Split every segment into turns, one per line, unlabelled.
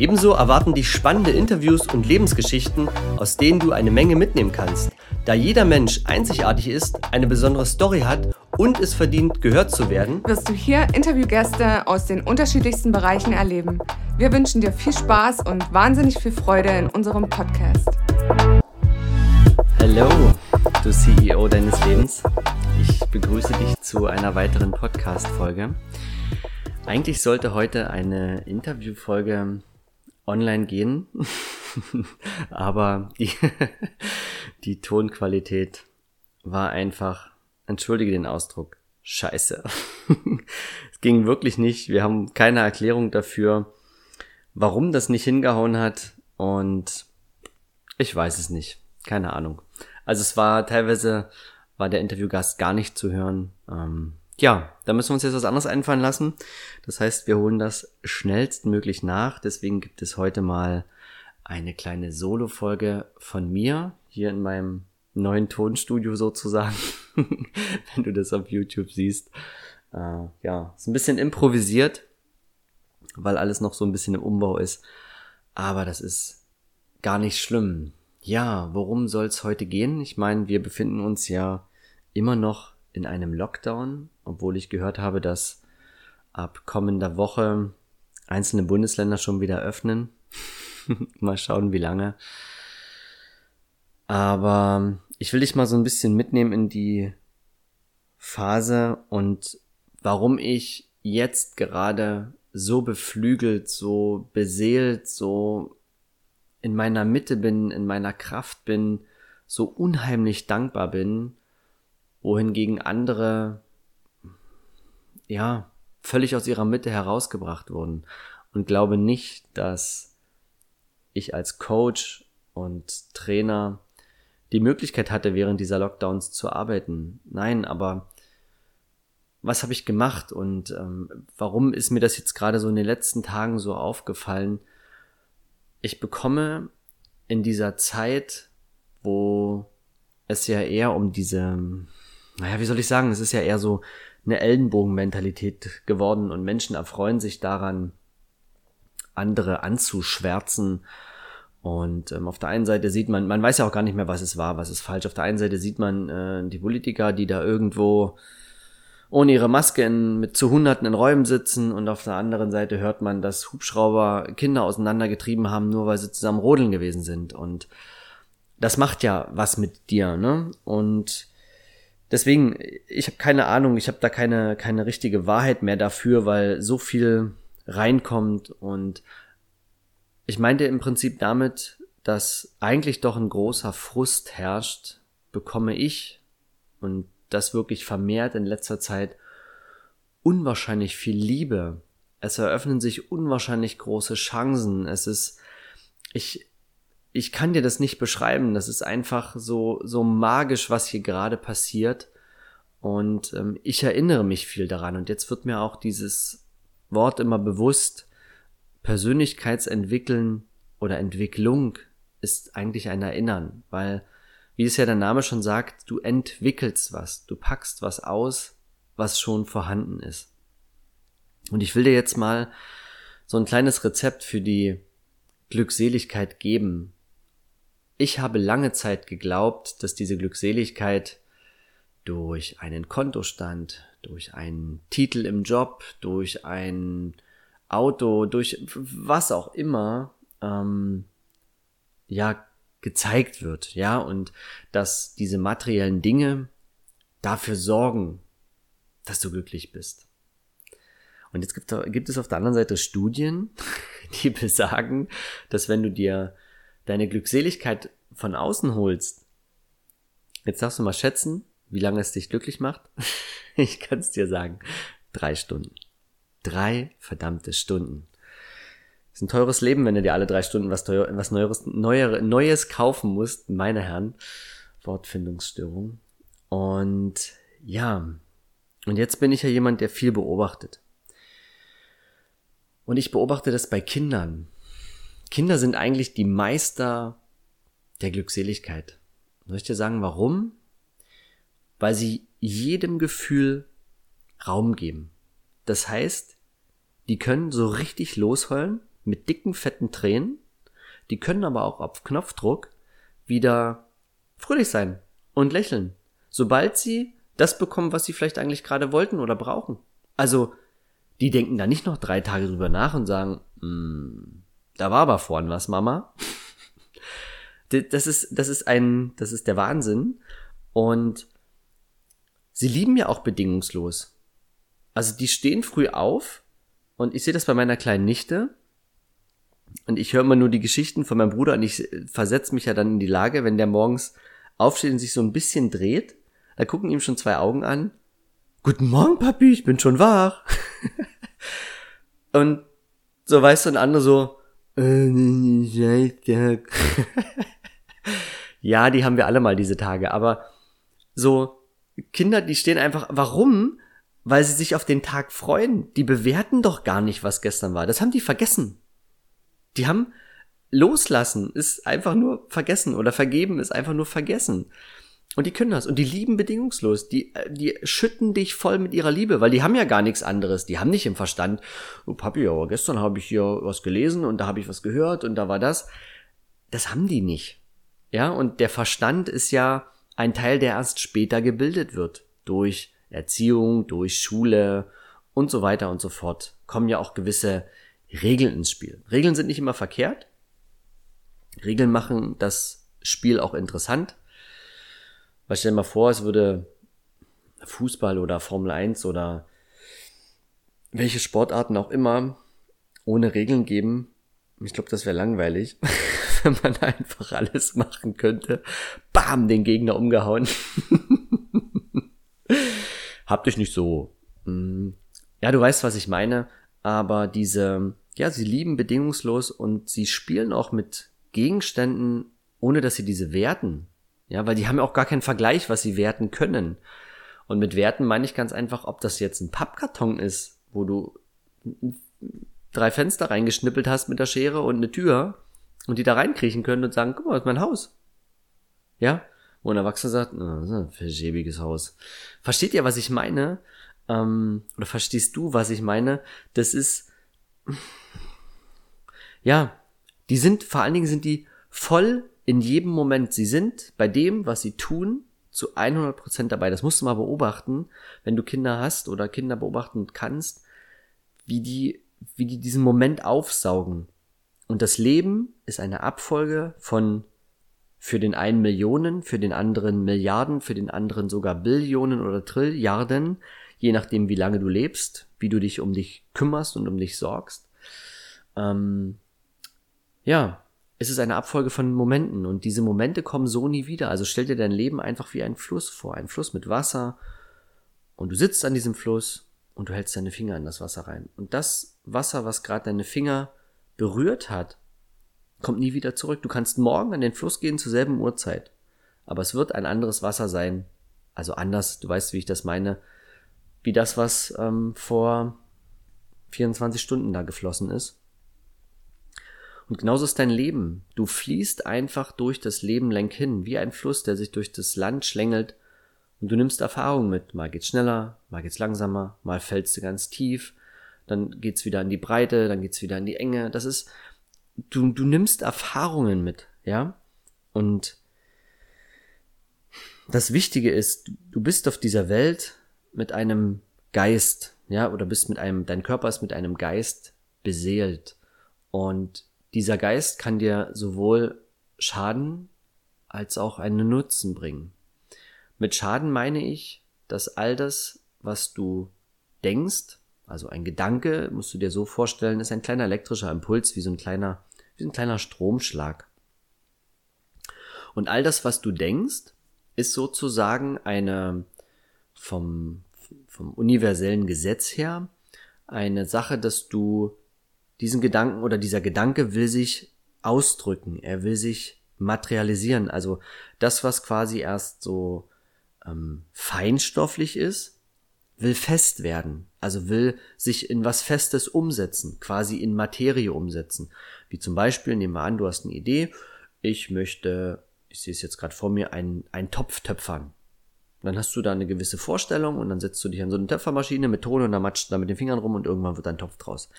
Ebenso erwarten dich spannende Interviews und Lebensgeschichten, aus denen du eine Menge mitnehmen kannst. Da jeder Mensch einzigartig ist, eine besondere Story hat und es verdient, gehört zu werden,
wirst du hier Interviewgäste aus den unterschiedlichsten Bereichen erleben. Wir wünschen dir viel Spaß und wahnsinnig viel Freude in unserem Podcast.
Hallo, du CEO deines Lebens. Ich begrüße dich zu einer weiteren Podcast-Folge. Eigentlich sollte heute eine Interviewfolge online gehen, aber die, die Tonqualität war einfach, entschuldige den Ausdruck, scheiße. es ging wirklich nicht. Wir haben keine Erklärung dafür, warum das nicht hingehauen hat und ich weiß es nicht. Keine Ahnung. Also es war teilweise war der Interviewgast gar nicht zu hören. Ähm, ja, da müssen wir uns jetzt was anderes einfallen lassen. Das heißt, wir holen das schnellstmöglich nach. Deswegen gibt es heute mal eine kleine Solo-Folge von mir hier in meinem neuen Tonstudio sozusagen, wenn du das auf YouTube siehst. Äh, ja, ist ein bisschen improvisiert, weil alles noch so ein bisschen im Umbau ist. Aber das ist gar nicht schlimm. Ja, worum soll es heute gehen? Ich meine, wir befinden uns ja immer noch in einem Lockdown, obwohl ich gehört habe, dass ab kommender Woche einzelne Bundesländer schon wieder öffnen. mal schauen, wie lange. Aber ich will dich mal so ein bisschen mitnehmen in die Phase und warum ich jetzt gerade so beflügelt, so beseelt, so in meiner Mitte bin, in meiner Kraft bin, so unheimlich dankbar bin wohingegen andere, ja, völlig aus ihrer Mitte herausgebracht wurden. Und glaube nicht, dass ich als Coach und Trainer die Möglichkeit hatte, während dieser Lockdowns zu arbeiten. Nein, aber was habe ich gemacht und ähm, warum ist mir das jetzt gerade so in den letzten Tagen so aufgefallen? Ich bekomme in dieser Zeit, wo es ja eher um diese naja, wie soll ich sagen, es ist ja eher so eine Ellenbogenmentalität geworden und Menschen erfreuen sich daran, andere anzuschwärzen. Und ähm, auf der einen Seite sieht man, man weiß ja auch gar nicht mehr, was es war, was ist falsch. Auf der einen Seite sieht man äh, die Politiker, die da irgendwo ohne ihre Maske in, mit zu Hunderten in Räumen sitzen und auf der anderen Seite hört man, dass Hubschrauber Kinder auseinandergetrieben haben, nur weil sie zusammen rodeln gewesen sind. Und das macht ja was mit dir, ne? Und deswegen, ich habe keine Ahnung, ich habe da keine, keine richtige Wahrheit mehr dafür, weil so viel reinkommt und ich meinte im Prinzip damit, dass eigentlich doch ein großer Frust herrscht, bekomme ich und das wirklich vermehrt in letzter Zeit unwahrscheinlich viel Liebe. Es eröffnen sich unwahrscheinlich große Chancen. Es ist, ich, ich kann dir das nicht beschreiben. Das ist einfach so, so magisch, was hier gerade passiert. Und ähm, ich erinnere mich viel daran. Und jetzt wird mir auch dieses Wort immer bewusst. Persönlichkeitsentwickeln oder Entwicklung ist eigentlich ein Erinnern, weil, wie es ja der Name schon sagt, du entwickelst was, du packst was aus, was schon vorhanden ist. Und ich will dir jetzt mal so ein kleines Rezept für die Glückseligkeit geben, ich habe lange Zeit geglaubt, dass diese Glückseligkeit durch einen Kontostand, durch einen Titel im Job, durch ein Auto, durch was auch immer, ähm, ja, gezeigt wird, ja, und dass diese materiellen Dinge dafür sorgen, dass du glücklich bist. Und jetzt gibt, gibt es auf der anderen Seite Studien, die besagen, dass wenn du dir deine Glückseligkeit von außen holst, jetzt darfst du mal schätzen, wie lange es dich glücklich macht. ich kann es dir sagen. Drei Stunden. Drei verdammte Stunden. Das ist ein teures Leben, wenn du dir alle drei Stunden was, teuer, was Neues, Neuer, Neues kaufen musst, meine Herren. Wortfindungsstörung. Und ja, Und jetzt bin ich ja jemand, der viel beobachtet. Und ich beobachte das bei Kindern. Kinder sind eigentlich die Meister der Glückseligkeit. Soll ich dir sagen, warum? Weil sie jedem Gefühl Raum geben. Das heißt, die können so richtig losheulen mit dicken, fetten Tränen. Die können aber auch auf Knopfdruck wieder fröhlich sein und lächeln. Sobald sie das bekommen, was sie vielleicht eigentlich gerade wollten oder brauchen. Also, die denken da nicht noch drei Tage drüber nach und sagen, hm, da war aber vorhin was, Mama. Das ist, das ist ein, das ist der Wahnsinn. Und sie lieben ja auch bedingungslos. Also die stehen früh auf und ich sehe das bei meiner kleinen Nichte. Und ich höre immer nur die Geschichten von meinem Bruder und ich versetze mich ja dann in die Lage, wenn der morgens aufsteht und sich so ein bisschen dreht, da gucken ihm schon zwei Augen an. Guten Morgen, Papi, ich bin schon wach. und so weißt du, ein anderer so, ja, die haben wir alle mal diese Tage, aber so Kinder, die stehen einfach, warum? Weil sie sich auf den Tag freuen. Die bewerten doch gar nicht, was gestern war. Das haben die vergessen. Die haben loslassen ist einfach nur vergessen oder vergeben ist einfach nur vergessen. Und die können das und die lieben bedingungslos. Die, die schütten dich voll mit ihrer Liebe, weil die haben ja gar nichts anderes. Die haben nicht im Verstand, oh Papi, aber gestern habe ich hier was gelesen und da habe ich was gehört und da war das. Das haben die nicht. Ja, und der Verstand ist ja ein Teil, der erst später gebildet wird. Durch Erziehung, durch Schule und so weiter und so fort. Kommen ja auch gewisse Regeln ins Spiel. Regeln sind nicht immer verkehrt. Regeln machen das Spiel auch interessant weil stell dir mal vor, es würde Fußball oder Formel 1 oder welche Sportarten auch immer ohne Regeln geben. Ich glaube, das wäre langweilig, wenn man einfach alles machen könnte. Bam, den Gegner umgehauen. Habt euch nicht so. Hm. Ja, du weißt, was ich meine. Aber diese, ja, sie lieben bedingungslos und sie spielen auch mit Gegenständen, ohne dass sie diese werten. Ja, weil die haben ja auch gar keinen Vergleich, was sie werten können. Und mit Werten meine ich ganz einfach, ob das jetzt ein Pappkarton ist, wo du drei Fenster reingeschnippelt hast mit der Schere und eine Tür und die da reinkriechen können und sagen, guck mal, das ist mein Haus. Ja? Wo ein Erwachsener sagt, oh, das ist ein verschäbiges Haus. Versteht ihr, was ich meine? Ähm, oder verstehst du, was ich meine? Das ist, ja, die sind, vor allen Dingen sind die voll in jedem Moment. Sie sind bei dem, was sie tun, zu 100 Prozent dabei. Das musst du mal beobachten, wenn du Kinder hast oder Kinder beobachten kannst, wie die, wie die diesen Moment aufsaugen. Und das Leben ist eine Abfolge von für den einen Millionen, für den anderen Milliarden, für den anderen sogar Billionen oder Trilliarden, je nachdem, wie lange du lebst, wie du dich um dich kümmerst und um dich sorgst. Ähm, ja, es ist eine Abfolge von Momenten und diese Momente kommen so nie wieder. Also stell dir dein Leben einfach wie ein Fluss vor, ein Fluss mit Wasser und du sitzt an diesem Fluss und du hältst deine Finger in das Wasser rein. Und das Wasser, was gerade deine Finger berührt hat, kommt nie wieder zurück. Du kannst morgen an den Fluss gehen zur selben Uhrzeit, aber es wird ein anderes Wasser sein. Also anders, du weißt, wie ich das meine, wie das, was ähm, vor 24 Stunden da geflossen ist. Und genauso ist dein Leben. Du fließt einfach durch das Leben lenk hin, wie ein Fluss, der sich durch das Land schlängelt. Und du nimmst Erfahrung mit. Mal geht's schneller, mal geht's langsamer, mal fällst du ganz tief, dann geht's wieder in die Breite, dann geht's wieder in die Enge. Das ist, du, du nimmst Erfahrungen mit, ja? Und das Wichtige ist, du bist auf dieser Welt mit einem Geist, ja, oder bist mit einem, dein Körper ist mit einem Geist beseelt. Und dieser Geist kann dir sowohl Schaden als auch einen Nutzen bringen. Mit Schaden meine ich, dass all das, was du denkst, also ein Gedanke, musst du dir so vorstellen, ist ein kleiner elektrischer Impuls, wie so ein kleiner, wie ein kleiner Stromschlag. Und all das, was du denkst, ist sozusagen eine vom, vom universellen Gesetz her eine Sache, dass du diesen Gedanken oder dieser Gedanke will sich ausdrücken, er will sich materialisieren. Also das, was quasi erst so ähm, feinstofflich ist, will fest werden, also will sich in was Festes umsetzen, quasi in Materie umsetzen. Wie zum Beispiel, nehmen wir an, du hast eine Idee, ich möchte, ich sehe es jetzt gerade vor mir, einen, einen Topf töpfern. Dann hast du da eine gewisse Vorstellung und dann setzt du dich an so eine Töpfermaschine mit Ton und dann matscht da mit den Fingern rum und irgendwann wird ein Topf draus.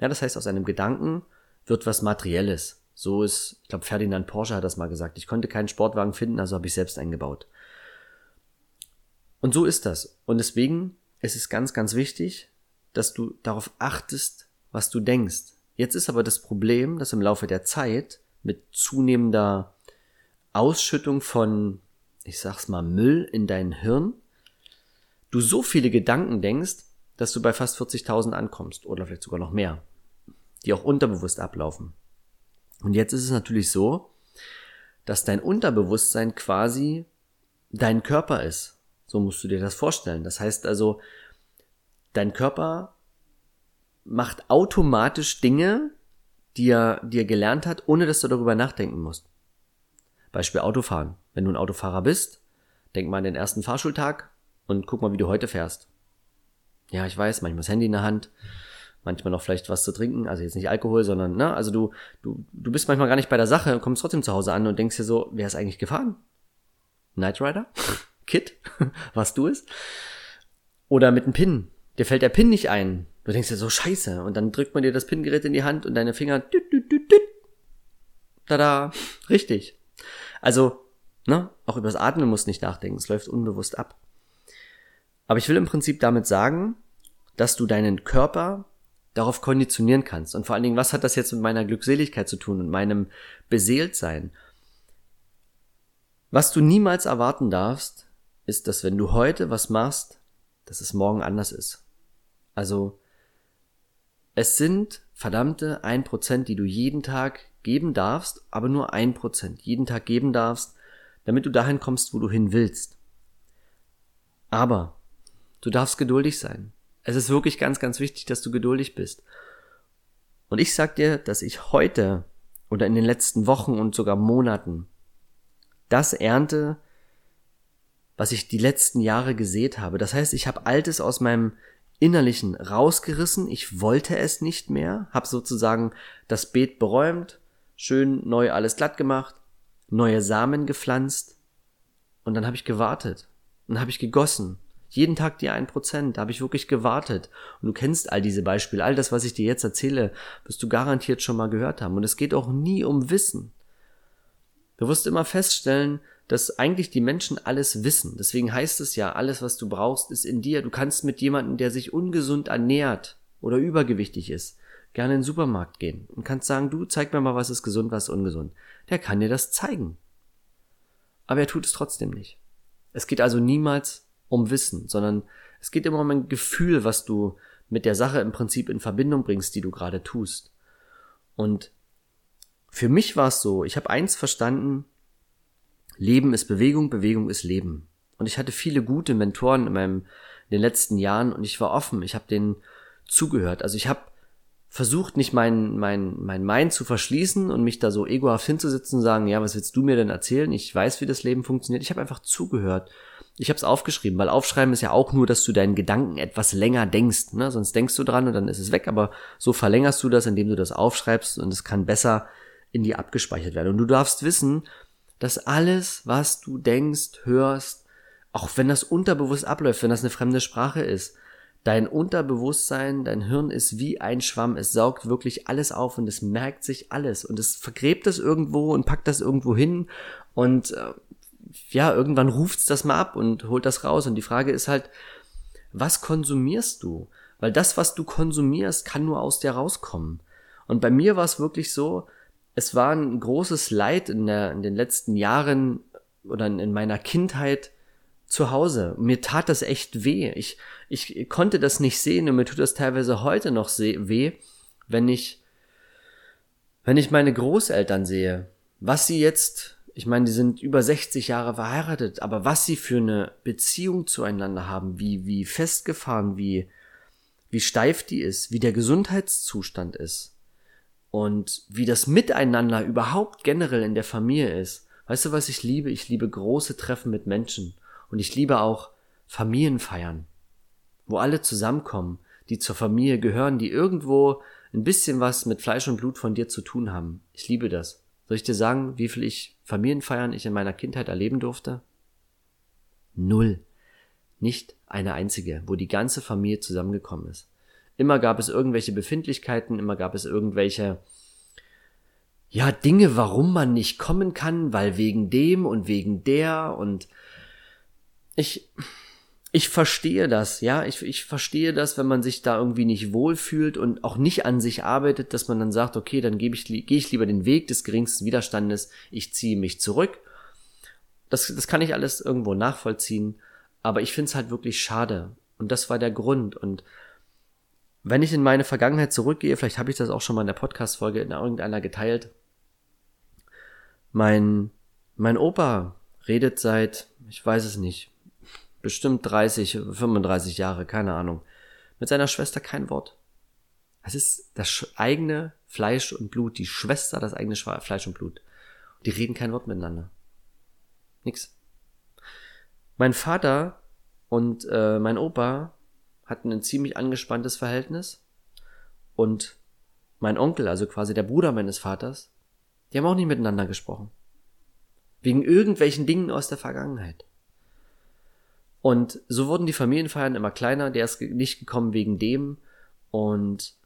Ja, das heißt, aus einem Gedanken wird was Materielles. So ist, ich glaube, Ferdinand Porsche hat das mal gesagt. Ich konnte keinen Sportwagen finden, also habe ich selbst eingebaut. Und so ist das. Und deswegen ist es ganz, ganz wichtig, dass du darauf achtest, was du denkst. Jetzt ist aber das Problem, dass im Laufe der Zeit mit zunehmender Ausschüttung von, ich sag's mal, Müll in dein Hirn, du so viele Gedanken denkst, dass du bei fast 40.000 ankommst oder vielleicht sogar noch mehr, die auch unterbewusst ablaufen. Und jetzt ist es natürlich so, dass dein Unterbewusstsein quasi dein Körper ist. So musst du dir das vorstellen. Das heißt also, dein Körper macht automatisch Dinge, die er, die er gelernt hat, ohne dass du darüber nachdenken musst. Beispiel Autofahren. Wenn du ein Autofahrer bist, denk mal an den ersten Fahrschultag und guck mal, wie du heute fährst. Ja, ich weiß, manchmal das Handy in der Hand, manchmal noch vielleicht was zu trinken, also jetzt nicht Alkohol, sondern, ne, also du, du, du bist manchmal gar nicht bei der Sache, kommst trotzdem zu Hause an und denkst dir so, wer ist eigentlich gefahren? Knight Rider? Kit, was du es. Oder mit einem Pin. Dir fällt der Pin nicht ein. Du denkst dir so, scheiße. Und dann drückt man dir das Pingerät in die Hand und deine Finger. Düt, düt, düt, düt. Tada. Richtig. Also, ne, auch übers Atmen musst nicht nachdenken. Es läuft unbewusst ab. Aber ich will im Prinzip damit sagen, dass du deinen Körper darauf konditionieren kannst. Und vor allen Dingen, was hat das jetzt mit meiner Glückseligkeit zu tun und meinem Beseeltsein? Was du niemals erwarten darfst, ist, dass wenn du heute was machst, dass es morgen anders ist. Also, es sind verdammte ein Prozent, die du jeden Tag geben darfst, aber nur ein Prozent jeden Tag geben darfst, damit du dahin kommst, wo du hin willst. Aber du darfst geduldig sein. Es ist wirklich ganz, ganz wichtig, dass du geduldig bist. Und ich sag dir, dass ich heute oder in den letzten Wochen und sogar Monaten das ernte, was ich die letzten Jahre gesät habe. Das heißt, ich habe Altes aus meinem Innerlichen rausgerissen, ich wollte es nicht mehr, habe sozusagen das Beet beräumt, schön neu alles glatt gemacht, neue Samen gepflanzt und dann habe ich gewartet und habe ich gegossen. Jeden Tag die ein Prozent, da habe ich wirklich gewartet. Und du kennst all diese Beispiele, all das, was ich dir jetzt erzähle, wirst du garantiert schon mal gehört haben. Und es geht auch nie um Wissen. Du wirst immer feststellen, dass eigentlich die Menschen alles wissen. Deswegen heißt es ja, alles, was du brauchst, ist in dir. Du kannst mit jemandem, der sich ungesund ernährt oder übergewichtig ist, gerne in den Supermarkt gehen und kannst sagen, du zeig mir mal, was ist gesund, was ist ungesund. Der kann dir das zeigen. Aber er tut es trotzdem nicht. Es geht also niemals um Wissen, sondern es geht immer um ein Gefühl, was du mit der Sache im Prinzip in Verbindung bringst, die du gerade tust. Und für mich war es so, ich habe eins verstanden, Leben ist Bewegung, Bewegung ist Leben. Und ich hatte viele gute Mentoren in meinem in den letzten Jahren und ich war offen, ich habe denen zugehört. Also ich habe versucht, nicht mein, mein, mein Mind zu verschließen und mich da so egohaft hinzusitzen und sagen, ja, was willst du mir denn erzählen? Ich weiß, wie das Leben funktioniert. Ich habe einfach zugehört. Ich habe es aufgeschrieben, weil Aufschreiben ist ja auch nur, dass du deinen Gedanken etwas länger denkst. Ne? Sonst denkst du dran und dann ist es weg, aber so verlängerst du das, indem du das aufschreibst und es kann besser in dir abgespeichert werden. Und du darfst wissen, dass alles, was du denkst, hörst, auch wenn das unterbewusst abläuft, wenn das eine fremde Sprache ist, dein Unterbewusstsein, dein Hirn ist wie ein Schwamm. Es saugt wirklich alles auf und es merkt sich alles und es vergräbt das irgendwo und packt das irgendwo hin und äh, ja, irgendwann ruft's das mal ab und holt das raus. Und die Frage ist halt, was konsumierst du? Weil das, was du konsumierst, kann nur aus dir rauskommen. Und bei mir war es wirklich so, es war ein großes Leid in, der, in den letzten Jahren oder in meiner Kindheit zu Hause. Mir tat das echt weh. Ich, ich konnte das nicht sehen und mir tut das teilweise heute noch weh, wenn ich, wenn ich meine Großeltern sehe, was sie jetzt, ich meine, die sind über 60 Jahre verheiratet, aber was sie für eine Beziehung zueinander haben, wie, wie festgefahren, wie, wie steif die ist, wie der Gesundheitszustand ist und wie das Miteinander überhaupt generell in der Familie ist. Weißt du, was ich liebe? Ich liebe große Treffen mit Menschen und ich liebe auch Familienfeiern. wo alle zusammenkommen, die zur Familie gehören, die irgendwo ein bisschen was mit Fleisch und Blut von dir zu tun haben. Ich liebe das. Soll ich dir sagen, wie viel ich Familienfeiern ich in meiner Kindheit erleben durfte? Null. Nicht eine einzige, wo die ganze Familie zusammengekommen ist. Immer gab es irgendwelche Befindlichkeiten, immer gab es irgendwelche, ja, Dinge, warum man nicht kommen kann, weil wegen dem und wegen der und ich, ich verstehe das, ja, ich, ich verstehe das, wenn man sich da irgendwie nicht wohlfühlt und auch nicht an sich arbeitet, dass man dann sagt, okay, dann gebe ich, gehe ich lieber den Weg des geringsten Widerstandes, ich ziehe mich zurück. Das, das kann ich alles irgendwo nachvollziehen, aber ich finde es halt wirklich schade. Und das war der Grund. Und wenn ich in meine Vergangenheit zurückgehe, vielleicht habe ich das auch schon mal in der Podcast-Folge in irgendeiner geteilt. Mein, mein Opa redet seit, ich weiß es nicht, bestimmt 30, 35 Jahre, keine Ahnung, mit seiner Schwester kein Wort. Es ist das eigene Fleisch und Blut, die Schwester, das eigene Fleisch und Blut. Die reden kein Wort miteinander. Nix. Mein Vater und äh, mein Opa hatten ein ziemlich angespanntes Verhältnis. Und mein Onkel, also quasi der Bruder meines Vaters, die haben auch nicht miteinander gesprochen. Wegen irgendwelchen Dingen aus der Vergangenheit. Und so wurden die Familienfeiern immer kleiner, der ist nicht gekommen wegen dem. Und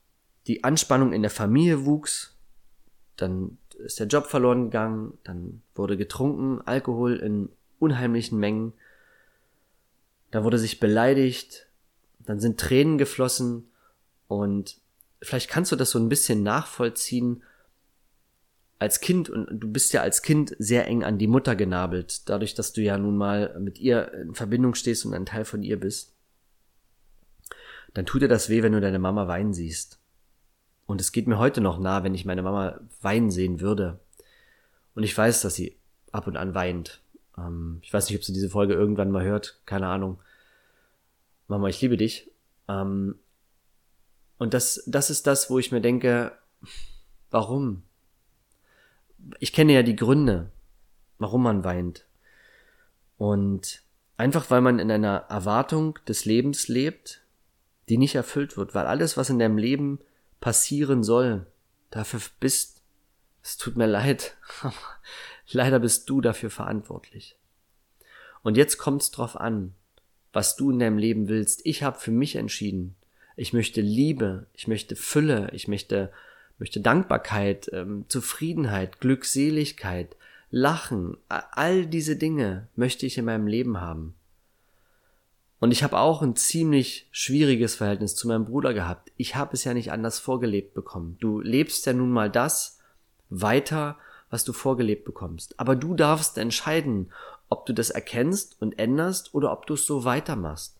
die Anspannung in der Familie wuchs. Dann ist der Job verloren gegangen, dann wurde getrunken, Alkohol in unheimlichen Mengen. Da wurde sich beleidigt, dann sind Tränen geflossen und vielleicht kannst du das so ein bisschen nachvollziehen, als Kind und du bist ja als Kind sehr eng an die Mutter genabelt, dadurch, dass du ja nun mal mit ihr in Verbindung stehst und ein Teil von ihr bist. Dann tut dir das weh, wenn du deine Mama weinen siehst. Und es geht mir heute noch nah, wenn ich meine Mama weinen sehen würde. Und ich weiß, dass sie ab und an weint. Ähm, ich weiß nicht, ob sie diese Folge irgendwann mal hört, keine Ahnung. Mama, ich liebe dich. Ähm, und das, das ist das, wo ich mir denke, warum? Ich kenne ja die Gründe, warum man weint. Und einfach weil man in einer Erwartung des Lebens lebt, die nicht erfüllt wird, weil alles, was in deinem Leben passieren soll, dafür bist, es tut mir leid, leider bist du dafür verantwortlich. Und jetzt kommt es drauf an, was du in deinem Leben willst. Ich habe für mich entschieden, ich möchte Liebe, ich möchte Fülle, ich möchte möchte Dankbarkeit, ähm, Zufriedenheit, Glückseligkeit, Lachen, all diese Dinge möchte ich in meinem Leben haben. Und ich habe auch ein ziemlich schwieriges Verhältnis zu meinem Bruder gehabt. Ich habe es ja nicht anders vorgelebt bekommen. Du lebst ja nun mal das weiter, was du vorgelebt bekommst. Aber du darfst entscheiden, ob du das erkennst und änderst oder ob du es so weitermachst.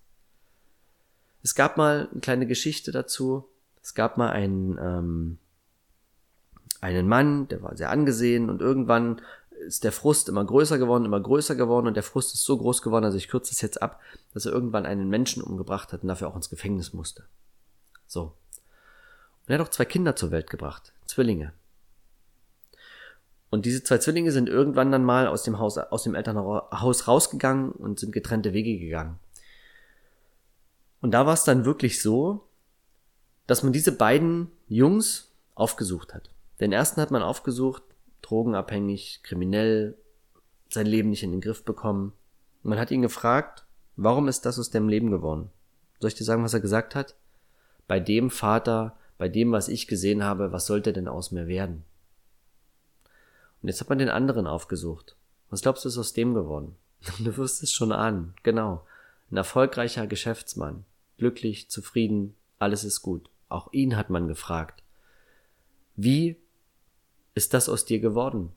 Es gab mal eine kleine Geschichte dazu. Es gab mal einen ähm, einen Mann, der war sehr angesehen und irgendwann ist der Frust immer größer geworden, immer größer geworden und der Frust ist so groß geworden, also ich kürze es jetzt ab, dass er irgendwann einen Menschen umgebracht hat und dafür auch ins Gefängnis musste. So. Und er hat auch zwei Kinder zur Welt gebracht, Zwillinge. Und diese zwei Zwillinge sind irgendwann dann mal aus dem Haus, aus dem Elternhaus rausgegangen und sind getrennte Wege gegangen. Und da war es dann wirklich so, dass man diese beiden Jungs aufgesucht hat. Den ersten hat man aufgesucht, drogenabhängig, kriminell, sein Leben nicht in den Griff bekommen. Man hat ihn gefragt, warum ist das aus dem Leben geworden? Soll ich dir sagen, was er gesagt hat? Bei dem Vater, bei dem, was ich gesehen habe, was sollte denn aus mir werden? Und jetzt hat man den anderen aufgesucht. Was glaubst du, ist aus dem geworden? Du wirst es schon ahnen. Genau. Ein erfolgreicher Geschäftsmann. Glücklich, zufrieden, alles ist gut. Auch ihn hat man gefragt. Wie ist das aus dir geworden?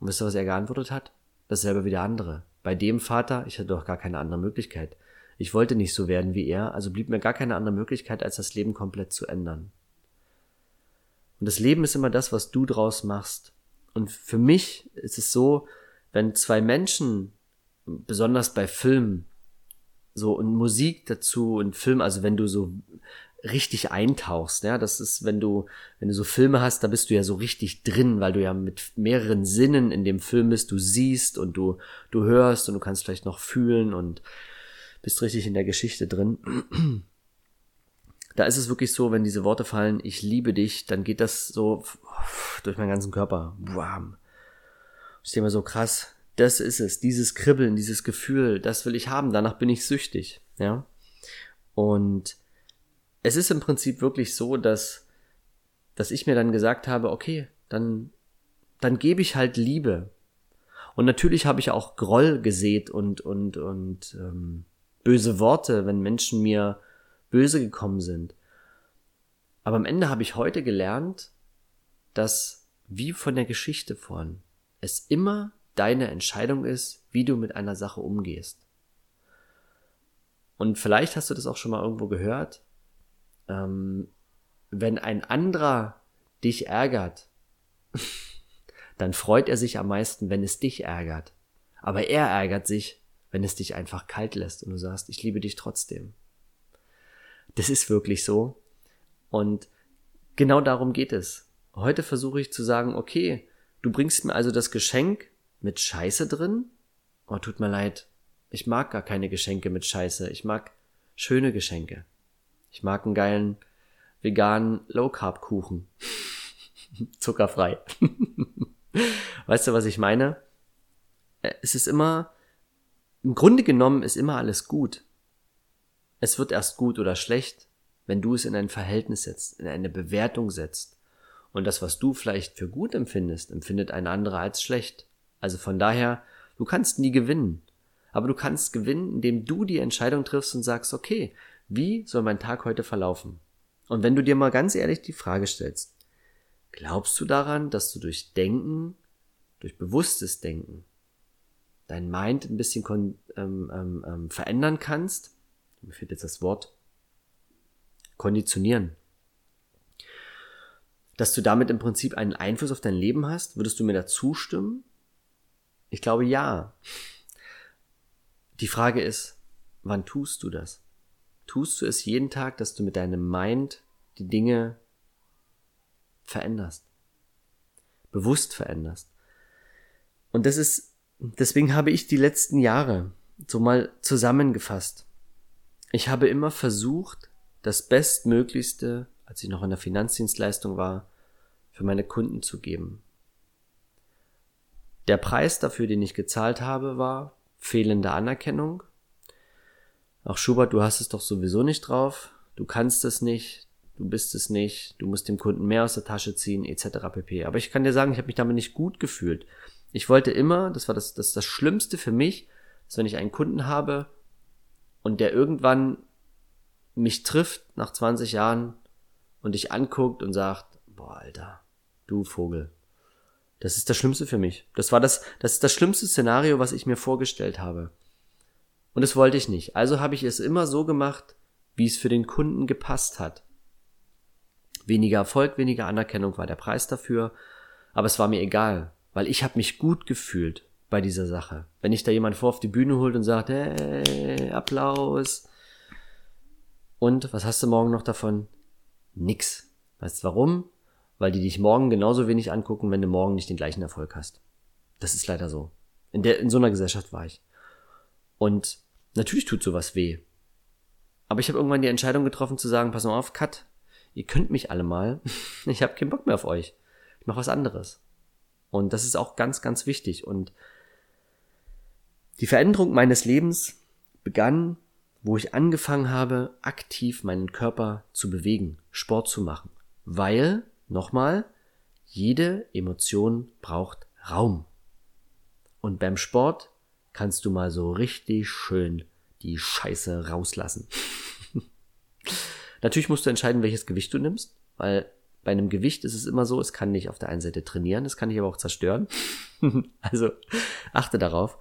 Und wisst ihr, was er geantwortet hat? Dasselbe wie der andere. Bei dem Vater, ich hatte doch gar keine andere Möglichkeit. Ich wollte nicht so werden wie er, also blieb mir gar keine andere Möglichkeit, als das Leben komplett zu ändern. Und das Leben ist immer das, was du draus machst. Und für mich ist es so, wenn zwei Menschen, besonders bei Filmen, so und Musik dazu und Film, also wenn du so richtig eintauchst. Ja, das ist, wenn du, wenn du so Filme hast, da bist du ja so richtig drin, weil du ja mit mehreren Sinnen in dem Film bist. Du siehst und du, du hörst und du kannst vielleicht noch fühlen und bist richtig in der Geschichte drin. Da ist es wirklich so, wenn diese Worte fallen, ich liebe dich, dann geht das so durch meinen ganzen Körper. Wham. Ich denke mir so krass, das ist es, dieses Kribbeln, dieses Gefühl, das will ich haben, danach bin ich süchtig, ja. Und es ist im Prinzip wirklich so, dass, dass ich mir dann gesagt habe, okay, dann, dann gebe ich halt Liebe. Und natürlich habe ich auch Groll gesät und, und, und ähm, böse Worte, wenn Menschen mir böse gekommen sind. Aber am Ende habe ich heute gelernt, dass, wie von der Geschichte vorhin, es immer deine Entscheidung ist, wie du mit einer Sache umgehst. Und vielleicht hast du das auch schon mal irgendwo gehört. Ähm, wenn ein anderer dich ärgert, dann freut er sich am meisten, wenn es dich ärgert. Aber er ärgert sich, wenn es dich einfach kalt lässt und du sagst, ich liebe dich trotzdem. Das ist wirklich so. Und genau darum geht es. Heute versuche ich zu sagen, okay, du bringst mir also das Geschenk mit Scheiße drin. Oh, tut mir leid. Ich mag gar keine Geschenke mit Scheiße. Ich mag schöne Geschenke. Ich mag einen geilen veganen Low Carb Kuchen. Zuckerfrei. weißt du, was ich meine? Äh, es ist immer, im Grunde genommen ist immer alles gut. Es wird erst gut oder schlecht, wenn du es in ein Verhältnis setzt, in eine Bewertung setzt. Und das, was du vielleicht für gut empfindest, empfindet ein anderer als schlecht. Also von daher, du kannst nie gewinnen. Aber du kannst gewinnen, indem du die Entscheidung triffst und sagst, okay, wie soll mein Tag heute verlaufen? Und wenn du dir mal ganz ehrlich die Frage stellst, glaubst du daran, dass du durch Denken, durch bewusstes Denken, dein Mind ein bisschen ähm, ähm, ähm, verändern kannst? Mir fehlt jetzt das Wort. Konditionieren. Dass du damit im Prinzip einen Einfluss auf dein Leben hast? Würdest du mir da zustimmen? Ich glaube ja. Die Frage ist, wann tust du das? Tust du es jeden Tag, dass du mit deinem Mind die Dinge veränderst? Bewusst veränderst? Und das ist, deswegen habe ich die letzten Jahre so mal zusammengefasst. Ich habe immer versucht, das Bestmöglichste, als ich noch in der Finanzdienstleistung war, für meine Kunden zu geben. Der Preis dafür, den ich gezahlt habe, war fehlende Anerkennung. Auch Schubert, du hast es doch sowieso nicht drauf, du kannst es nicht, du bist es nicht, du musst dem Kunden mehr aus der Tasche ziehen, etc. pp. Aber ich kann dir sagen, ich habe mich damit nicht gut gefühlt. Ich wollte immer, das war das, das, das Schlimmste für mich, dass wenn ich einen Kunden habe und der irgendwann mich trifft nach 20 Jahren und dich anguckt und sagt, boah, Alter, du Vogel, das ist das Schlimmste für mich. Das war das, das ist das schlimmste Szenario, was ich mir vorgestellt habe. Und das wollte ich nicht. Also habe ich es immer so gemacht, wie es für den Kunden gepasst hat. Weniger Erfolg, weniger Anerkennung war der Preis dafür, aber es war mir egal, weil ich habe mich gut gefühlt bei dieser Sache. Wenn ich da jemand vor auf die Bühne holt und sagt, hey, Applaus. Und was hast du morgen noch davon? Nix. Weißt du warum? weil die dich morgen genauso wenig angucken, wenn du morgen nicht den gleichen Erfolg hast. Das ist leider so. In, der, in so einer Gesellschaft war ich. Und natürlich tut sowas weh. Aber ich habe irgendwann die Entscheidung getroffen zu sagen, pass mal auf, Cut, ihr könnt mich alle mal. Ich habe keinen Bock mehr auf euch. Ich mache was anderes. Und das ist auch ganz, ganz wichtig. Und die Veränderung meines Lebens begann, wo ich angefangen habe, aktiv meinen Körper zu bewegen, Sport zu machen. Weil Nochmal, jede Emotion braucht Raum. Und beim Sport kannst du mal so richtig schön die Scheiße rauslassen. Natürlich musst du entscheiden, welches Gewicht du nimmst, weil bei einem Gewicht ist es immer so, es kann nicht auf der einen Seite trainieren, es kann dich aber auch zerstören. also achte darauf.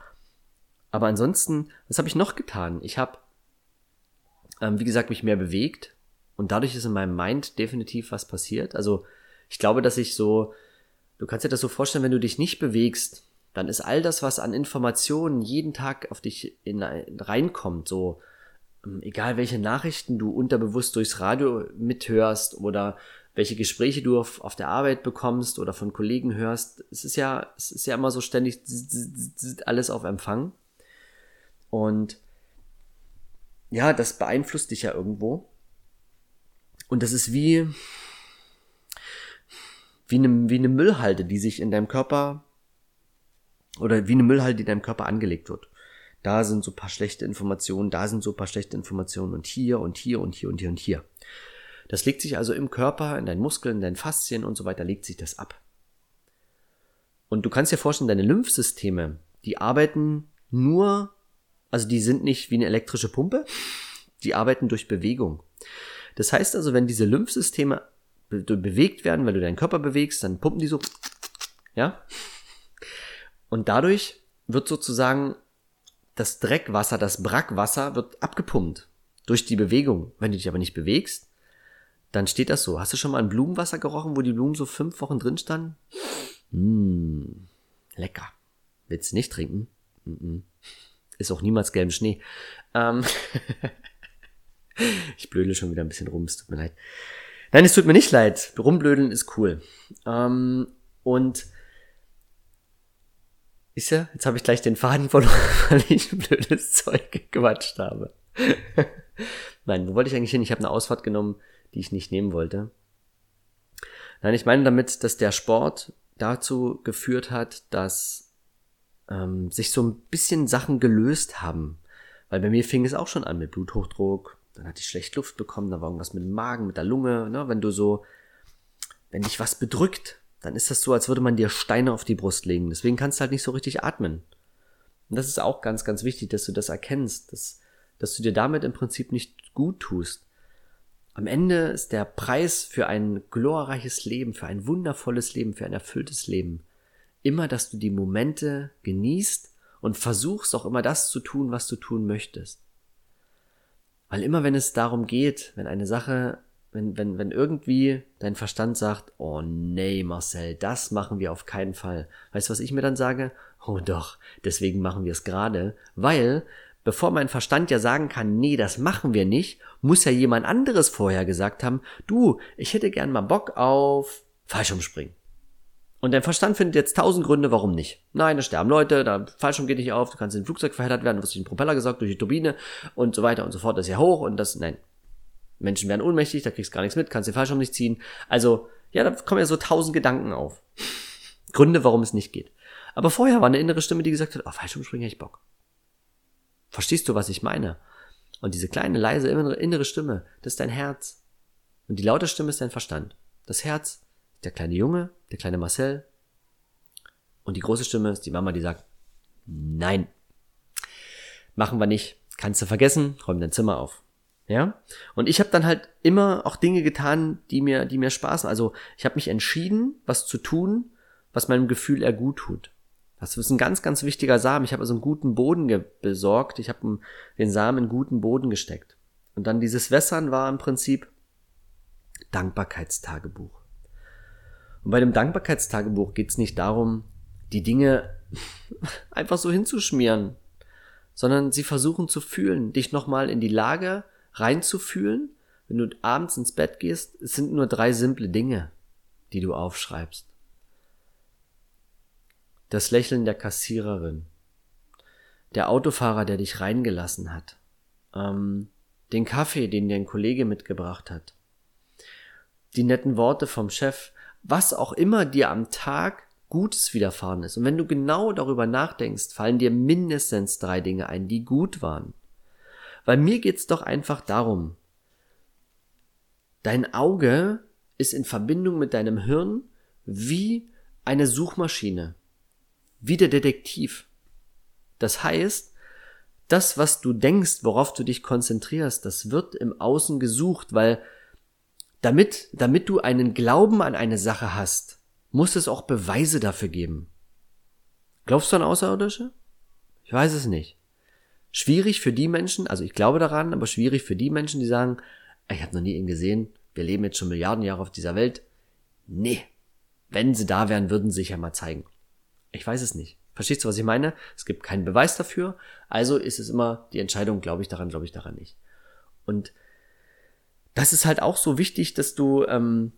Aber ansonsten, was habe ich noch getan? Ich habe, ähm, wie gesagt, mich mehr bewegt und dadurch ist in meinem Mind definitiv was passiert. Also ich glaube, dass ich so, du kannst dir das so vorstellen, wenn du dich nicht bewegst, dann ist all das, was an Informationen jeden Tag auf dich in, reinkommt, so, ähm, egal welche Nachrichten du unterbewusst durchs Radio mithörst oder welche Gespräche du auf, auf der Arbeit bekommst oder von Kollegen hörst, es ist ja, es ist ja immer so ständig alles auf Empfang. Und ja, das beeinflusst dich ja irgendwo. Und das ist wie, wie eine, wie eine Müllhalde, die sich in deinem Körper, oder wie eine Müllhalde, die in deinem Körper angelegt wird. Da sind so paar schlechte Informationen, da sind so paar schlechte Informationen und hier und hier und hier und hier und hier. Das legt sich also im Körper, in deinen Muskeln, in deinen Faszien und so weiter, legt sich das ab. Und du kannst dir vorstellen, deine Lymphsysteme, die arbeiten nur, also die sind nicht wie eine elektrische Pumpe, die arbeiten durch Bewegung. Das heißt also, wenn diese Lymphsysteme be bewegt werden, weil du deinen Körper bewegst, dann pumpen die so, ja. Und dadurch wird sozusagen das Dreckwasser, das Brackwasser wird abgepumpt durch die Bewegung. Wenn du dich aber nicht bewegst, dann steht das so. Hast du schon mal ein Blumenwasser gerochen, wo die Blumen so fünf Wochen drin standen? Mmh, lecker. Willst du nicht trinken? Mm. Ist auch niemals gelben Schnee. Ähm ich blödel schon wieder ein bisschen rum, es tut mir leid. Nein, es tut mir nicht leid. Rumblödeln ist cool. Ähm, und ist ja, jetzt habe ich gleich den Faden verloren, weil ich blödes Zeug gequatscht habe. Nein, wo wollte ich eigentlich hin? Ich habe eine Ausfahrt genommen, die ich nicht nehmen wollte. Nein, ich meine damit, dass der Sport dazu geführt hat, dass ähm, sich so ein bisschen Sachen gelöst haben. Weil bei mir fing es auch schon an mit Bluthochdruck, dann hatte ich schlecht Luft bekommen, da war irgendwas mit dem Magen, mit der Lunge, ne? wenn du so, wenn dich was bedrückt, dann ist das so, als würde man dir Steine auf die Brust legen. Deswegen kannst du halt nicht so richtig atmen. Und das ist auch ganz, ganz wichtig, dass du das erkennst, dass, dass du dir damit im Prinzip nicht gut tust. Am Ende ist der Preis für ein glorreiches Leben, für ein wundervolles Leben, für ein erfülltes Leben immer, dass du die Momente genießt und versuchst auch immer das zu tun, was du tun möchtest. Weil immer wenn es darum geht, wenn eine Sache, wenn, wenn, wenn irgendwie dein Verstand sagt, oh nee, Marcel, das machen wir auf keinen Fall. Weißt du, was ich mir dann sage? Oh doch, deswegen machen wir es gerade, weil bevor mein Verstand ja sagen kann, nee, das machen wir nicht, muss ja jemand anderes vorher gesagt haben, du, ich hätte gern mal Bock auf Fallschirmspringen. Und dein Verstand findet jetzt tausend Gründe, warum nicht. Nein, da sterben Leute, da Fallschirm geht nicht auf, du kannst in ein Flugzeug verheddert werden, du wirst durch den Propeller gesaugt, durch die Turbine und so weiter und so fort, das ist ja hoch und das, nein. Menschen werden ohnmächtig, da kriegst du gar nichts mit, kannst den Fallschirm nicht ziehen. Also, ja, da kommen ja so tausend Gedanken auf. Gründe, warum es nicht geht. Aber vorher war eine innere Stimme, die gesagt hat, oh, Fallschirmspringen hätte ich Bock. Verstehst du, was ich meine? Und diese kleine, leise, innere Stimme, das ist dein Herz. Und die laute Stimme ist dein Verstand. Das Herz, der kleine Junge, der kleine Marcel. Und die große Stimme ist die Mama, die sagt, nein, machen wir nicht. Kannst du vergessen, räum dein Zimmer auf. Ja? Und ich habe dann halt immer auch Dinge getan, die mir, die mir Spaß. Also ich habe mich entschieden, was zu tun, was meinem Gefühl eher gut tut. Das ist ein ganz, ganz wichtiger Samen. Ich habe also einen guten Boden besorgt. Ich habe den Samen in guten Boden gesteckt. Und dann dieses Wässern war im Prinzip Dankbarkeitstagebuch. Und bei dem Dankbarkeitstagebuch geht es nicht darum, die Dinge einfach so hinzuschmieren, sondern sie versuchen zu fühlen, dich nochmal in die Lage reinzufühlen. Wenn du abends ins Bett gehst, es sind nur drei simple Dinge, die du aufschreibst das Lächeln der Kassiererin, der Autofahrer, der dich reingelassen hat, ähm, den Kaffee, den dir ein Kollege mitgebracht hat, die netten Worte vom Chef, was auch immer dir am Tag Gutes widerfahren ist. Und wenn du genau darüber nachdenkst, fallen dir mindestens drei Dinge ein, die gut waren. Weil mir geht's doch einfach darum, dein Auge ist in Verbindung mit deinem Hirn wie eine Suchmaschine wie der Detektiv. Das heißt, das, was du denkst, worauf du dich konzentrierst, das wird im Außen gesucht, weil damit, damit du einen Glauben an eine Sache hast, muss es auch Beweise dafür geben. Glaubst du an Außerirdische? Ich weiß es nicht. Schwierig für die Menschen, also ich glaube daran, aber schwierig für die Menschen, die sagen, ich habe noch nie ihn gesehen, wir leben jetzt schon Milliarden Jahre auf dieser Welt. Nee, wenn sie da wären, würden sie sich ja mal zeigen. Ich weiß es nicht. Verstehst du, was ich meine? Es gibt keinen Beweis dafür. Also ist es immer die Entscheidung, glaube ich daran, glaube ich daran nicht. Und das ist halt auch so wichtig, dass du, ähm,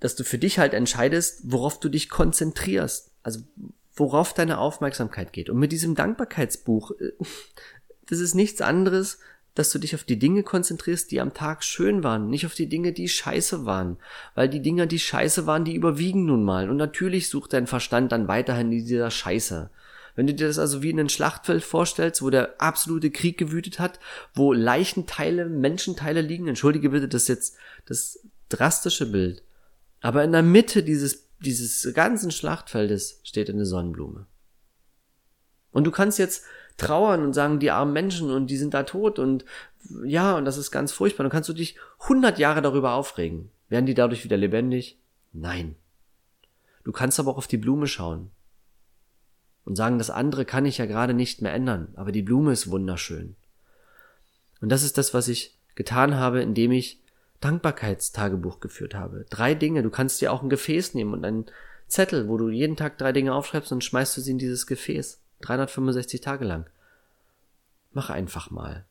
dass du für dich halt entscheidest, worauf du dich konzentrierst. Also worauf deine Aufmerksamkeit geht. Und mit diesem Dankbarkeitsbuch, äh, das ist nichts anderes, dass du dich auf die Dinge konzentrierst, die am Tag schön waren, nicht auf die Dinge, die scheiße waren. Weil die Dinge, die scheiße waren, die überwiegen nun mal. Und natürlich sucht dein Verstand dann weiterhin in dieser Scheiße. Wenn du dir das also wie in einem Schlachtfeld vorstellst, wo der absolute Krieg gewütet hat, wo Leichenteile, Menschenteile liegen, entschuldige bitte, das jetzt das drastische Bild. Aber in der Mitte dieses, dieses ganzen Schlachtfeldes steht eine Sonnenblume. Und du kannst jetzt trauern und sagen, die armen Menschen und die sind da tot und ja, und das ist ganz furchtbar. Dann kannst du dich 100 Jahre darüber aufregen. Werden die dadurch wieder lebendig? Nein. Du kannst aber auch auf die Blume schauen und sagen, das andere kann ich ja gerade nicht mehr ändern, aber die Blume ist wunderschön. Und das ist das, was ich getan habe, indem ich Dankbarkeitstagebuch geführt habe. Drei Dinge. Du kannst dir auch ein Gefäß nehmen und einen Zettel, wo du jeden Tag drei Dinge aufschreibst und schmeißt du sie in dieses Gefäß. 365 Tage lang. Mach einfach mal.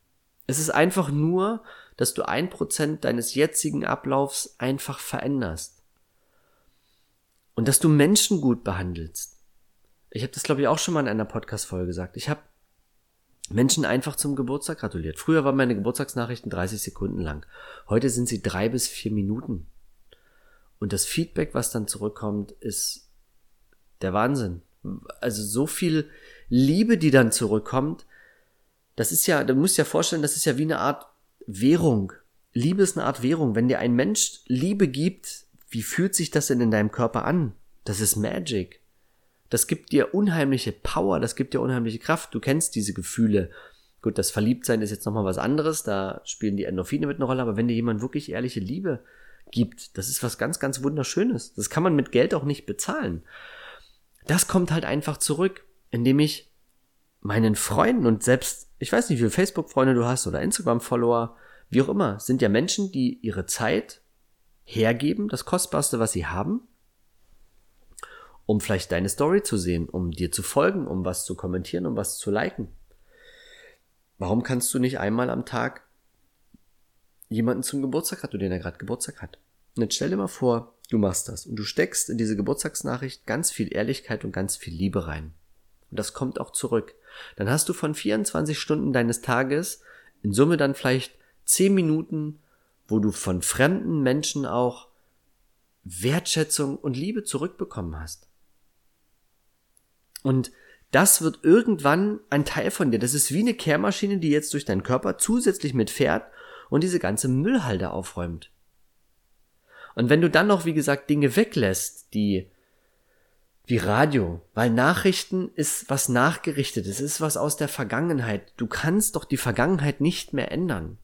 Es ist einfach nur, dass du ein Prozent deines jetzigen Ablaufs einfach veränderst. Und dass du Menschen gut behandelst. Ich habe das, glaube ich, auch schon mal in einer Podcast-Folge gesagt. Ich habe Menschen einfach zum Geburtstag gratuliert. Früher waren meine Geburtstagsnachrichten 30 Sekunden lang. Heute sind sie drei bis vier Minuten. Und das Feedback, was dann zurückkommt, ist der Wahnsinn. Also so viel Liebe, die dann zurückkommt, das ist ja, du musst dir ja vorstellen, das ist ja wie eine Art Währung. Liebe ist eine Art Währung. Wenn dir ein Mensch Liebe gibt, wie fühlt sich das denn in deinem Körper an? Das ist Magic. Das gibt dir unheimliche Power, das gibt dir unheimliche Kraft. Du kennst diese Gefühle. Gut, das Verliebtsein ist jetzt nochmal was anderes, da spielen die Endorphine mit einer Rolle, aber wenn dir jemand wirklich ehrliche Liebe gibt, das ist was ganz, ganz Wunderschönes. Das kann man mit Geld auch nicht bezahlen. Das kommt halt einfach zurück, indem ich meinen Freunden und selbst, ich weiß nicht, wie viele Facebook-Freunde du hast oder Instagram-Follower, wie auch immer, sind ja Menschen, die ihre Zeit hergeben, das Kostbarste, was sie haben, um vielleicht deine Story zu sehen, um dir zu folgen, um was zu kommentieren, um was zu liken. Warum kannst du nicht einmal am Tag jemanden zum Geburtstag gratulieren, der gerade Geburtstag hat? Und jetzt stell dir mal vor, du machst das und du steckst in diese Geburtstagsnachricht ganz viel Ehrlichkeit und ganz viel Liebe rein. Und das kommt auch zurück. Dann hast du von 24 Stunden deines Tages in Summe dann vielleicht 10 Minuten, wo du von fremden Menschen auch Wertschätzung und Liebe zurückbekommen hast. Und das wird irgendwann ein Teil von dir. Das ist wie eine Kehrmaschine, die jetzt durch deinen Körper zusätzlich mitfährt und diese ganze Müllhalde aufräumt. Und wenn du dann noch, wie gesagt, Dinge weglässt, die wie Radio, weil Nachrichten ist was nachgerichtetes, ist was aus der Vergangenheit. Du kannst doch die Vergangenheit nicht mehr ändern.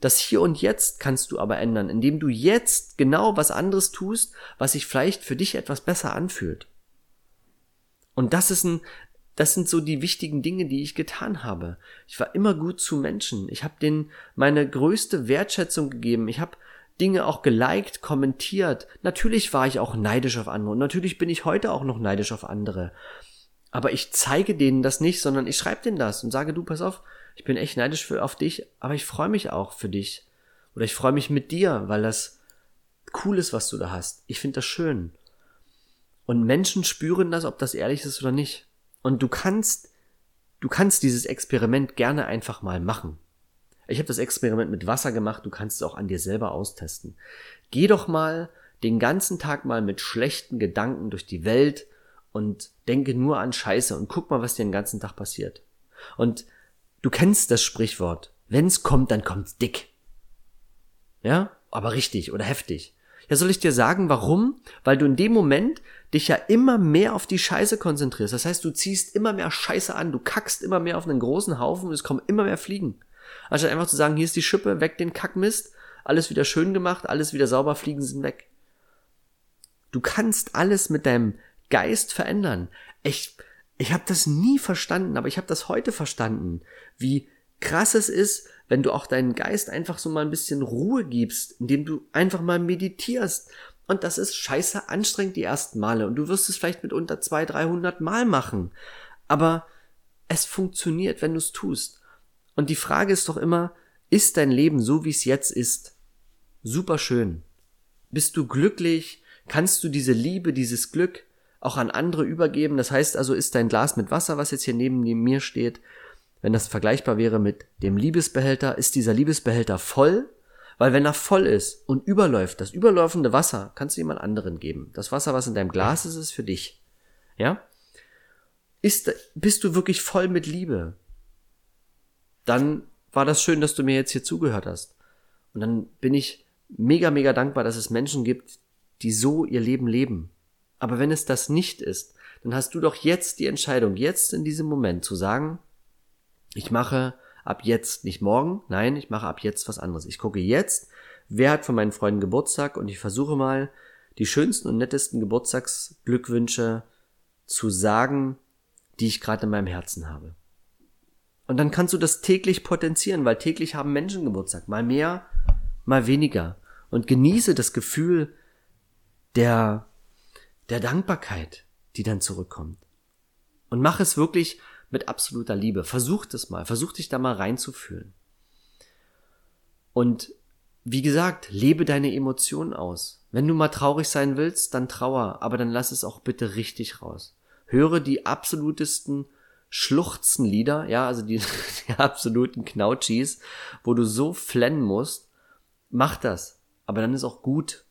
Das Hier und Jetzt kannst du aber ändern, indem du jetzt genau was anderes tust, was sich vielleicht für dich etwas besser anfühlt. Und das ist ein, das sind so die wichtigen Dinge, die ich getan habe. Ich war immer gut zu Menschen. Ich habe denen meine größte Wertschätzung gegeben. Ich habe Dinge auch geliked, kommentiert. Natürlich war ich auch neidisch auf andere und natürlich bin ich heute auch noch neidisch auf andere. Aber ich zeige denen das nicht, sondern ich schreibe denen das und sage, du, pass auf, ich bin echt neidisch für, auf dich, aber ich freue mich auch für dich. Oder ich freue mich mit dir, weil das cool ist, was du da hast. Ich finde das schön. Und Menschen spüren das, ob das ehrlich ist oder nicht. Und du kannst, du kannst dieses Experiment gerne einfach mal machen. Ich habe das Experiment mit Wasser gemacht, du kannst es auch an dir selber austesten. Geh doch mal den ganzen Tag mal mit schlechten Gedanken durch die Welt und denke nur an Scheiße und guck mal, was dir den ganzen Tag passiert. Und du kennst das Sprichwort. Wenn's kommt, dann kommt's dick. Ja? Aber richtig oder heftig. Ja, soll ich dir sagen, warum? Weil du in dem Moment dich ja immer mehr auf die Scheiße konzentrierst. Das heißt, du ziehst immer mehr Scheiße an, du kackst immer mehr auf einen großen Haufen und es kommen immer mehr Fliegen. Anstatt einfach zu sagen, hier ist die Schippe, weg den Kackmist, alles wieder schön gemacht, alles wieder sauber, Fliegen sind weg. Du kannst alles mit deinem Geist verändern. Ich, ich habe das nie verstanden, aber ich habe das heute verstanden, wie krass es ist, wenn du auch deinen Geist einfach so mal ein bisschen Ruhe gibst, indem du einfach mal meditierst. Und das ist scheiße anstrengend die ersten Male. Und du wirst es vielleicht mit unter 200, 300 Mal machen. Aber es funktioniert, wenn du es tust. Und die Frage ist doch immer, ist dein Leben so, wie es jetzt ist? Super schön. Bist du glücklich? Kannst du diese Liebe, dieses Glück auch an andere übergeben? Das heißt also, ist dein Glas mit Wasser, was jetzt hier neben mir steht, wenn das vergleichbar wäre mit dem Liebesbehälter, ist dieser Liebesbehälter voll? Weil wenn er voll ist und überläuft, das überläufende Wasser kannst du jemand anderen geben. Das Wasser, was in deinem Glas ist, ist für dich. Ja? Ist, bist du wirklich voll mit Liebe? Dann war das schön, dass du mir jetzt hier zugehört hast. Und dann bin ich mega, mega dankbar, dass es Menschen gibt, die so ihr Leben leben. Aber wenn es das nicht ist, dann hast du doch jetzt die Entscheidung, jetzt in diesem Moment zu sagen, ich mache ab jetzt nicht morgen, nein, ich mache ab jetzt was anderes. Ich gucke jetzt, wer hat von meinen Freunden Geburtstag und ich versuche mal die schönsten und nettesten Geburtstagsglückwünsche zu sagen, die ich gerade in meinem Herzen habe. Und dann kannst du das täglich potenzieren, weil täglich haben Menschen Geburtstag, mal mehr, mal weniger. Und genieße das Gefühl der, der Dankbarkeit, die dann zurückkommt. Und mach es wirklich mit absoluter Liebe. Versuch das mal. Versuch dich da mal reinzufühlen. Und wie gesagt, lebe deine Emotionen aus. Wenn du mal traurig sein willst, dann trauer, aber dann lass es auch bitte richtig raus. Höre die absolutesten Schluchzenlieder, ja, also die, die absoluten Knautschis, wo du so flennen musst. Mach das. Aber dann ist auch gut.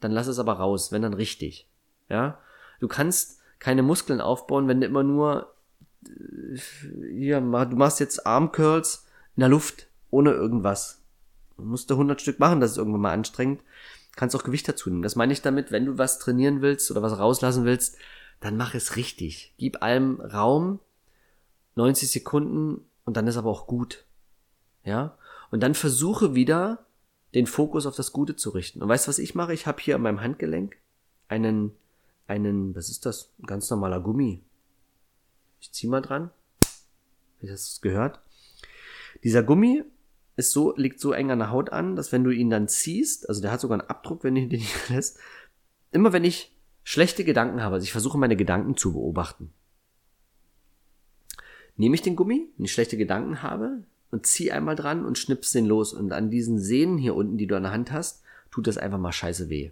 Dann lass es aber raus, wenn dann richtig. Ja. Du kannst keine Muskeln aufbauen, wenn du immer nur hier, du machst jetzt Armcurls in der Luft, ohne irgendwas. Du musst du 100 Stück machen, das ist irgendwann mal anstrengend. Kannst auch Gewicht dazu nehmen. Das meine ich damit, wenn du was trainieren willst oder was rauslassen willst, dann mach es richtig. Gib allem Raum, 90 Sekunden und dann ist aber auch gut. Ja? Und dann versuche wieder den Fokus auf das Gute zu richten. Und weißt du, was ich mache? Ich habe hier an meinem Handgelenk einen, einen, was ist das? Ein ganz normaler Gummi. Ich zieh mal dran. Hast du es gehört? Dieser Gummi ist so, liegt so eng an der Haut an, dass wenn du ihn dann ziehst, also der hat sogar einen Abdruck, wenn du ihn nicht lässt, immer wenn ich schlechte Gedanken habe, also ich versuche meine Gedanken zu beobachten, nehme ich den Gummi, wenn ich schlechte Gedanken habe, und zieh einmal dran und schnippst den los. Und an diesen Sehnen hier unten, die du an der Hand hast, tut das einfach mal scheiße weh.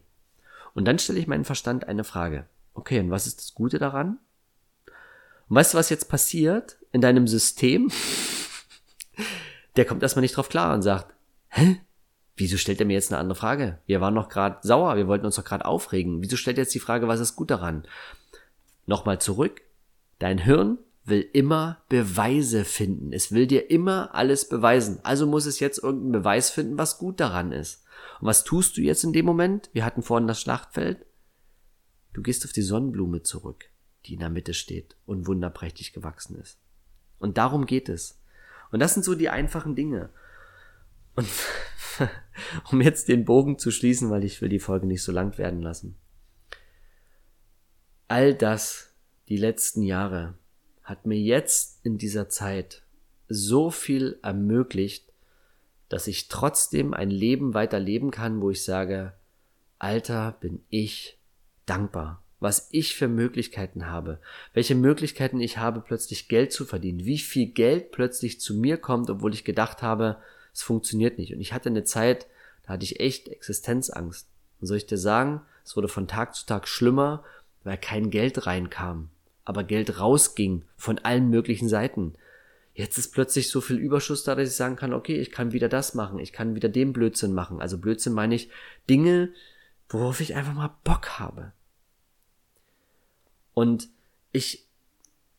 Und dann stelle ich meinen Verstand eine Frage. Okay, und was ist das Gute daran? Und weißt du, was jetzt passiert in deinem System? Der kommt erstmal nicht drauf klar und sagt, hä? Wieso stellt er mir jetzt eine andere Frage? Wir waren noch gerade sauer, wir wollten uns doch gerade aufregen. Wieso stellt er jetzt die Frage, was ist gut daran? Nochmal zurück. Dein Hirn will immer Beweise finden. Es will dir immer alles beweisen. Also muss es jetzt irgendeinen Beweis finden, was gut daran ist. Und was tust du jetzt in dem Moment? Wir hatten vorhin das Schlachtfeld. Du gehst auf die Sonnenblume zurück die in der Mitte steht und wunderprächtig gewachsen ist. Und darum geht es. Und das sind so die einfachen Dinge. Und um jetzt den Bogen zu schließen, weil ich will die Folge nicht so lang werden lassen. All das, die letzten Jahre, hat mir jetzt in dieser Zeit so viel ermöglicht, dass ich trotzdem ein Leben weiterleben kann, wo ich sage, Alter, bin ich dankbar was ich für Möglichkeiten habe, welche Möglichkeiten ich habe, plötzlich Geld zu verdienen, wie viel Geld plötzlich zu mir kommt, obwohl ich gedacht habe, es funktioniert nicht. Und ich hatte eine Zeit, da hatte ich echt Existenzangst. Und soll ich dir sagen, es wurde von Tag zu Tag schlimmer, weil kein Geld reinkam, aber Geld rausging von allen möglichen Seiten. Jetzt ist plötzlich so viel Überschuss da, dass ich sagen kann, okay, ich kann wieder das machen, ich kann wieder den Blödsinn machen. Also Blödsinn meine ich Dinge, worauf ich einfach mal Bock habe. Und ich,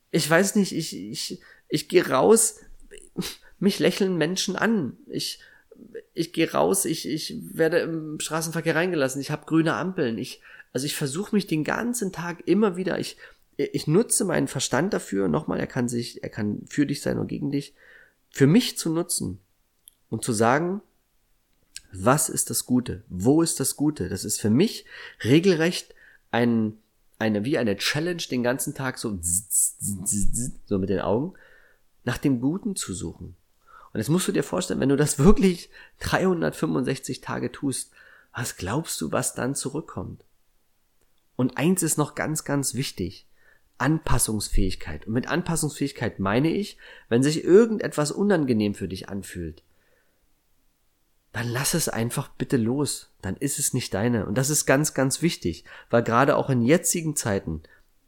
ich weiß nicht, ich, ich, ich gehe raus, mich lächeln Menschen an. Ich, ich gehe raus, ich, ich werde im Straßenverkehr reingelassen, ich habe grüne Ampeln. Ich, also ich versuche mich den ganzen Tag immer wieder, ich, ich nutze meinen Verstand dafür, nochmal, er kann sich, er kann für dich sein oder gegen dich, für mich zu nutzen und zu sagen, was ist das Gute? Wo ist das Gute? Das ist für mich regelrecht ein, eine, wie eine Challenge den ganzen Tag so, so mit den Augen, nach dem Guten zu suchen. Und jetzt musst du dir vorstellen, wenn du das wirklich 365 Tage tust, was glaubst du, was dann zurückkommt? Und eins ist noch ganz, ganz wichtig. Anpassungsfähigkeit. Und mit Anpassungsfähigkeit meine ich, wenn sich irgendetwas unangenehm für dich anfühlt, dann lass es einfach bitte los. Dann ist es nicht deine. Und das ist ganz, ganz wichtig, weil gerade auch in jetzigen Zeiten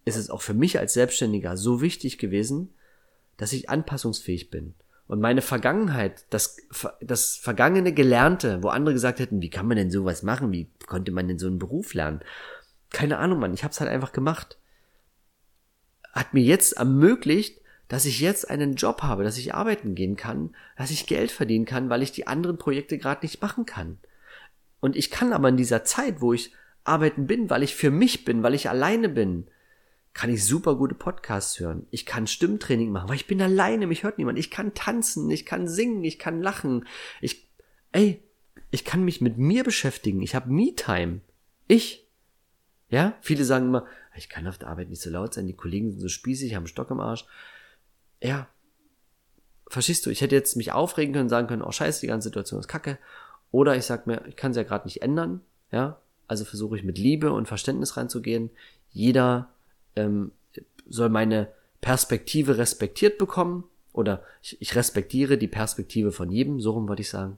ist es auch für mich als Selbstständiger so wichtig gewesen, dass ich anpassungsfähig bin. Und meine Vergangenheit, das, das vergangene Gelernte, wo andere gesagt hätten, wie kann man denn sowas machen? Wie konnte man denn so einen Beruf lernen? Keine Ahnung, Mann, ich habe es halt einfach gemacht. Hat mir jetzt ermöglicht, dass ich jetzt einen Job habe, dass ich arbeiten gehen kann, dass ich Geld verdienen kann, weil ich die anderen Projekte gerade nicht machen kann. Und ich kann aber in dieser Zeit, wo ich arbeiten bin, weil ich für mich bin, weil ich alleine bin, kann ich super gute Podcasts hören. Ich kann Stimmtraining machen, weil ich bin alleine, mich hört niemand. Ich kann tanzen, ich kann singen, ich kann lachen. Ich, ey, ich kann mich mit mir beschäftigen. Ich habe Me-Time. Ich. Ja, viele sagen immer, ich kann auf der Arbeit nicht so laut sein, die Kollegen sind so spießig, haben Stock im Arsch. Ja. Verstehst du, ich hätte jetzt mich aufregen können, sagen können, oh scheiße, die ganze Situation ist kacke. Oder ich sag mir, ich kann es ja gerade nicht ändern. Ja, also versuche ich mit Liebe und Verständnis reinzugehen. Jeder ähm, soll meine Perspektive respektiert bekommen oder ich, ich respektiere die Perspektive von jedem, so rum wollte ich sagen.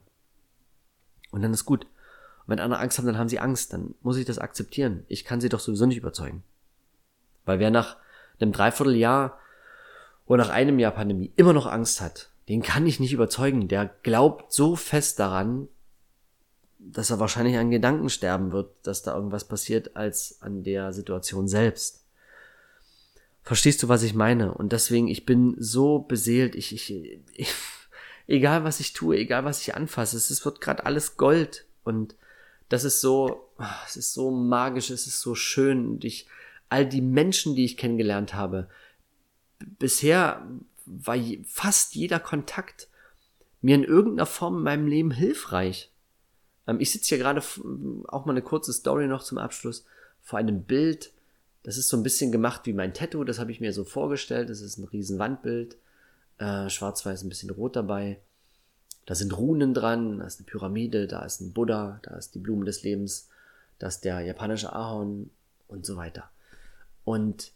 Und dann ist gut. Und wenn andere Angst haben, dann haben sie Angst, dann muss ich das akzeptieren. Ich kann sie doch sowieso nicht überzeugen. Weil wer nach einem Dreivierteljahr oder nach einem Jahr Pandemie immer noch Angst hat, den kann ich nicht überzeugen. Der glaubt so fest daran, dass er wahrscheinlich an Gedanken sterben wird, dass da irgendwas passiert, als an der Situation selbst. Verstehst du, was ich meine? Und deswegen, ich bin so beseelt, ich, ich, ich egal was ich tue, egal was ich anfasse, es, es wird gerade alles Gold. Und das ist so, es ist so magisch, es ist so schön. Und ich, all die Menschen, die ich kennengelernt habe, bisher war fast jeder Kontakt mir in irgendeiner Form in meinem Leben hilfreich. Ähm, ich sitze hier gerade, auch mal eine kurze Story noch zum Abschluss, vor einem Bild, das ist so ein bisschen gemacht wie mein Tattoo, das habe ich mir so vorgestellt. Das ist ein riesen Wandbild, äh, schwarz-weiß, ein bisschen rot dabei. Da sind Runen dran, da ist eine Pyramide, da ist ein Buddha, da ist die Blume des Lebens, da ist der japanische Ahorn und so weiter. Und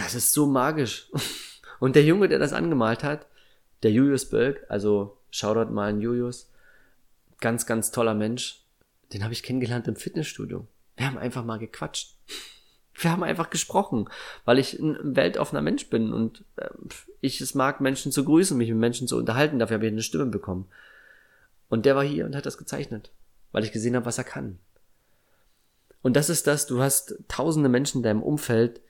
das ist so magisch. Und der Junge, der das angemalt hat, der Julius Bölk, also Shoutout mal an Julius, ganz, ganz toller Mensch, den habe ich kennengelernt im Fitnessstudio. Wir haben einfach mal gequatscht. Wir haben einfach gesprochen, weil ich ein weltoffener Mensch bin und äh, ich es mag, Menschen zu grüßen, mich mit Menschen zu unterhalten. Dafür habe ich eine Stimme bekommen. Und der war hier und hat das gezeichnet, weil ich gesehen habe, was er kann. Und das ist das, du hast tausende Menschen in deinem Umfeld,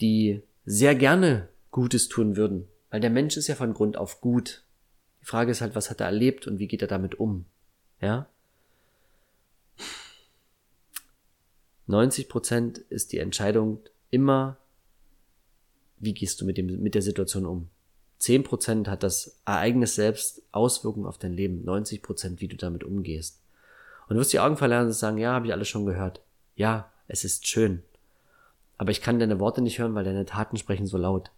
die sehr gerne Gutes tun würden, weil der Mensch ist ja von Grund auf gut. Die Frage ist halt, was hat er erlebt und wie geht er damit um? Ja? 90 Prozent ist die Entscheidung immer, wie gehst du mit, dem, mit der Situation um. 10 Prozent hat das Ereignis selbst Auswirkungen auf dein Leben. 90 Prozent, wie du damit umgehst. Und du wirst die Augen verlernen und sagen, ja, habe ich alles schon gehört. Ja, es ist schön. Aber ich kann deine Worte nicht hören, weil deine Taten sprechen so laut.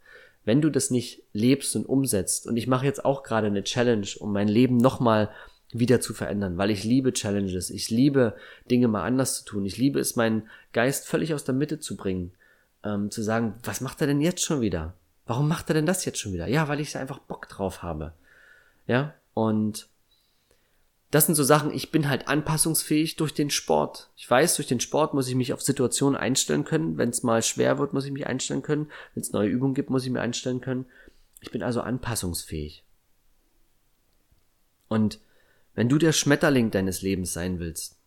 Wenn du das nicht lebst und umsetzt, und ich mache jetzt auch gerade eine Challenge, um mein Leben nochmal wieder zu verändern, weil ich liebe Challenges, ich liebe Dinge mal anders zu tun, ich liebe es, meinen Geist völlig aus der Mitte zu bringen, ähm, zu sagen, was macht er denn jetzt schon wieder? Warum macht er denn das jetzt schon wieder? Ja, weil ich einfach Bock drauf habe. Ja, und das sind so Sachen, ich bin halt anpassungsfähig durch den Sport. Ich weiß, durch den Sport muss ich mich auf Situationen einstellen können. Wenn es mal schwer wird, muss ich mich einstellen können. Wenn es neue Übungen gibt, muss ich mich einstellen können. Ich bin also anpassungsfähig. Und wenn du der Schmetterling deines Lebens sein willst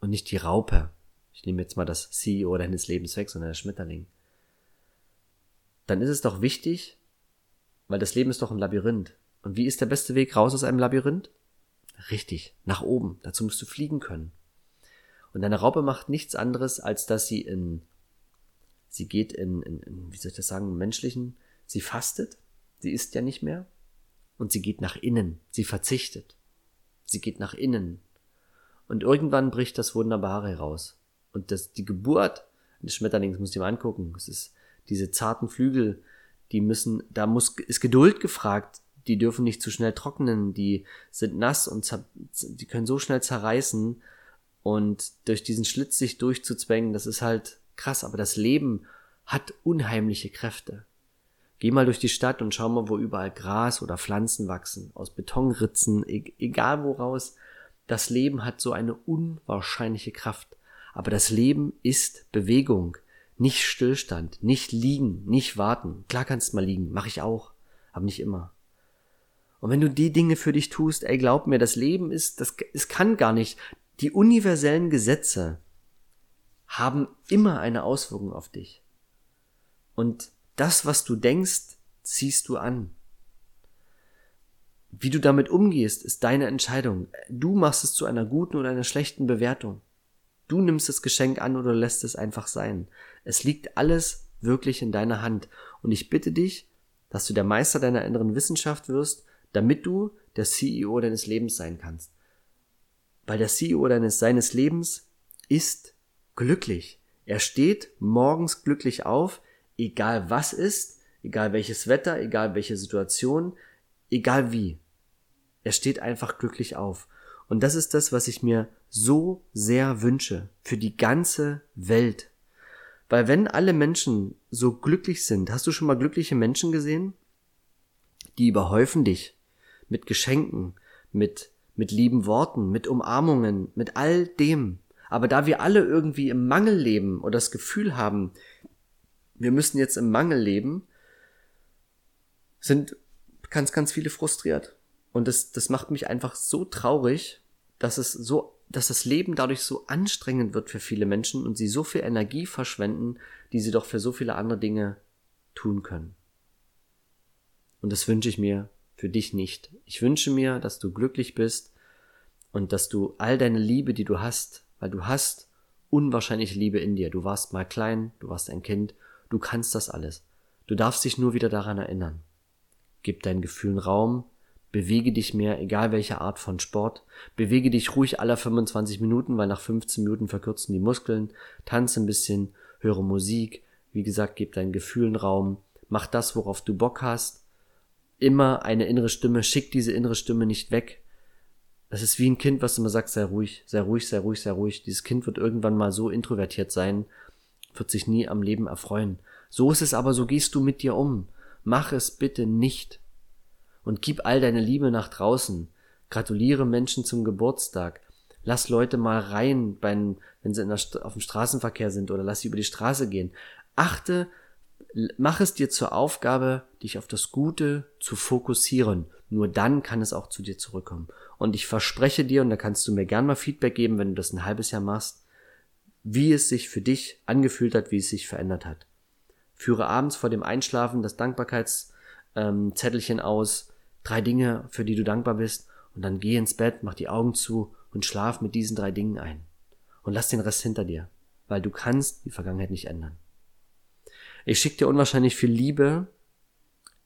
und nicht die Raupe, ich nehme jetzt mal das CEO deines Lebens weg, sondern der Schmetterling, dann ist es doch wichtig, weil das Leben ist doch ein Labyrinth. Und wie ist der beste Weg raus aus einem Labyrinth? Richtig, nach oben. Dazu musst du fliegen können. Und deine Raupe macht nichts anderes, als dass sie in, sie geht in, in, in wie soll ich das sagen, menschlichen, sie fastet, sie isst ja nicht mehr, und sie geht nach innen, sie verzichtet. Sie geht nach innen. Und irgendwann bricht das Wunderbare heraus. Und das, die Geburt des Schmetterlings muss ich mal angucken. Es ist diese zarten Flügel, die müssen, da muss, ist Geduld gefragt. Die dürfen nicht zu schnell trocknen. Die sind nass und die können so schnell zerreißen. Und durch diesen Schlitz sich durchzuzwängen, das ist halt krass. Aber das Leben hat unheimliche Kräfte. Geh mal durch die Stadt und schau mal, wo überall Gras oder Pflanzen wachsen, aus Betonritzen, e egal woraus. Das Leben hat so eine unwahrscheinliche Kraft. Aber das Leben ist Bewegung, nicht Stillstand, nicht liegen, nicht warten. Klar kannst du mal liegen, mache ich auch. aber nicht immer. Und wenn du die Dinge für dich tust, ey, glaub mir, das Leben ist, das, es kann gar nicht. Die universellen Gesetze haben immer eine Auswirkung auf dich. Und das, was du denkst, ziehst du an. Wie du damit umgehst, ist deine Entscheidung. Du machst es zu einer guten oder einer schlechten Bewertung. Du nimmst das Geschenk an oder lässt es einfach sein. Es liegt alles wirklich in deiner Hand. Und ich bitte dich, dass du der Meister deiner inneren Wissenschaft wirst, damit du der CEO deines Lebens sein kannst. Weil der CEO deines, seines Lebens ist glücklich. Er steht morgens glücklich auf, egal was ist, egal welches Wetter, egal welche Situation, egal wie. Er steht einfach glücklich auf. Und das ist das, was ich mir so sehr wünsche für die ganze Welt. Weil wenn alle Menschen so glücklich sind, hast du schon mal glückliche Menschen gesehen? Die überhäufen dich mit Geschenken, mit, mit lieben Worten, mit Umarmungen, mit all dem. Aber da wir alle irgendwie im Mangel leben oder das Gefühl haben, wir müssen jetzt im Mangel leben, sind ganz, ganz viele frustriert. Und das, das macht mich einfach so traurig, dass es so, dass das Leben dadurch so anstrengend wird für viele Menschen und sie so viel Energie verschwenden, die sie doch für so viele andere Dinge tun können. Und das wünsche ich mir für dich nicht. Ich wünsche mir, dass du glücklich bist und dass du all deine Liebe, die du hast, weil du hast unwahrscheinliche Liebe in dir. Du warst mal klein, du warst ein Kind, du kannst das alles. Du darfst dich nur wieder daran erinnern. Gib deinen Gefühlen Raum, bewege dich mehr, egal welche Art von Sport, bewege dich ruhig alle 25 Minuten, weil nach 15 Minuten verkürzen die Muskeln, tanze ein bisschen, höre Musik, wie gesagt, gib deinen Gefühlen Raum, mach das, worauf du Bock hast, immer eine innere Stimme, schick diese innere Stimme nicht weg. Das ist wie ein Kind, was immer sagt, sei ruhig, sei ruhig, sei ruhig, sei ruhig. Dieses Kind wird irgendwann mal so introvertiert sein, wird sich nie am Leben erfreuen. So ist es aber, so gehst du mit dir um. Mach es bitte nicht. Und gib all deine Liebe nach draußen. Gratuliere Menschen zum Geburtstag. Lass Leute mal rein, wenn sie in der, auf dem Straßenverkehr sind oder lass sie über die Straße gehen. Achte mach es dir zur Aufgabe, dich auf das Gute zu fokussieren. Nur dann kann es auch zu dir zurückkommen. Und ich verspreche dir, und da kannst du mir gern mal Feedback geben, wenn du das ein halbes Jahr machst, wie es sich für dich angefühlt hat, wie es sich verändert hat. Führe abends vor dem Einschlafen das Dankbarkeitszettelchen ähm, aus, drei Dinge, für die du dankbar bist, und dann geh ins Bett, mach die Augen zu und schlaf mit diesen drei Dingen ein. Und lass den Rest hinter dir, weil du kannst die Vergangenheit nicht ändern. Ich schicke dir unwahrscheinlich viel Liebe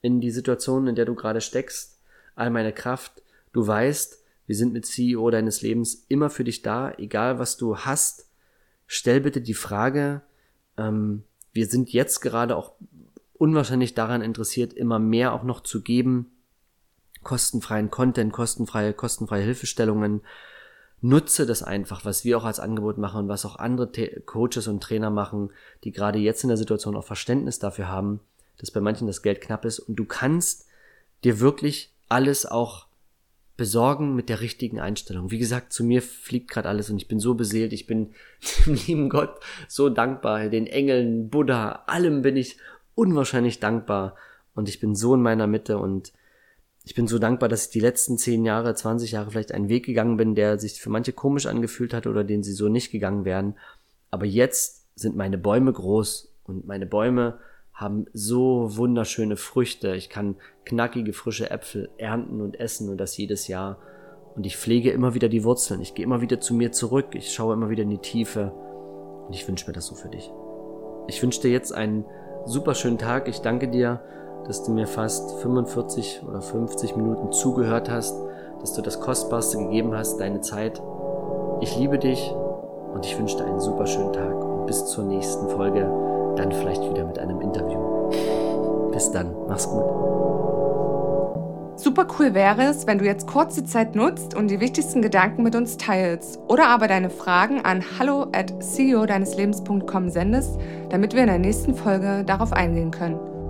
in die Situation, in der du gerade steckst, all meine Kraft. Du weißt, wir sind mit CEO deines Lebens immer für dich da, egal was du hast. Stell bitte die Frage, ähm, wir sind jetzt gerade auch unwahrscheinlich daran interessiert, immer mehr auch noch zu geben, kostenfreien Content, kostenfreie, kostenfreie Hilfestellungen, nutze das einfach, was wir auch als Angebot machen und was auch andere Coaches und Trainer machen, die gerade jetzt in der Situation auch Verständnis dafür haben, dass bei manchen das Geld knapp ist und du kannst dir wirklich alles auch besorgen mit der richtigen Einstellung. Wie gesagt, zu mir fliegt gerade alles und ich bin so beseelt, ich bin dem lieben Gott so dankbar, den Engeln, Buddha, allem bin ich unwahrscheinlich dankbar und ich bin so in meiner Mitte und ich bin so dankbar, dass ich die letzten zehn Jahre, 20 Jahre vielleicht einen Weg gegangen bin, der sich für manche komisch angefühlt hat oder den sie so nicht gegangen wären. Aber jetzt sind meine Bäume groß und meine Bäume haben so wunderschöne Früchte. Ich kann knackige, frische Äpfel ernten und essen und das jedes Jahr. Und ich pflege immer wieder die Wurzeln. Ich gehe immer wieder zu mir zurück. Ich schaue immer wieder in die Tiefe. Und ich wünsche mir das so für dich. Ich wünsche dir jetzt einen super schönen Tag. Ich danke dir dass du mir fast 45 oder 50 Minuten zugehört hast, dass du das Kostbarste gegeben hast, deine Zeit. Ich liebe dich und ich wünsche dir einen super schönen Tag und bis zur nächsten Folge, dann vielleicht wieder mit einem Interview. Bis dann, mach's gut.
Super cool wäre es, wenn du jetzt kurz die Zeit nutzt und die wichtigsten Gedanken mit uns teilst oder aber deine Fragen an hallo at ceo deines Lebens.com sendest, damit wir in der nächsten Folge darauf eingehen können.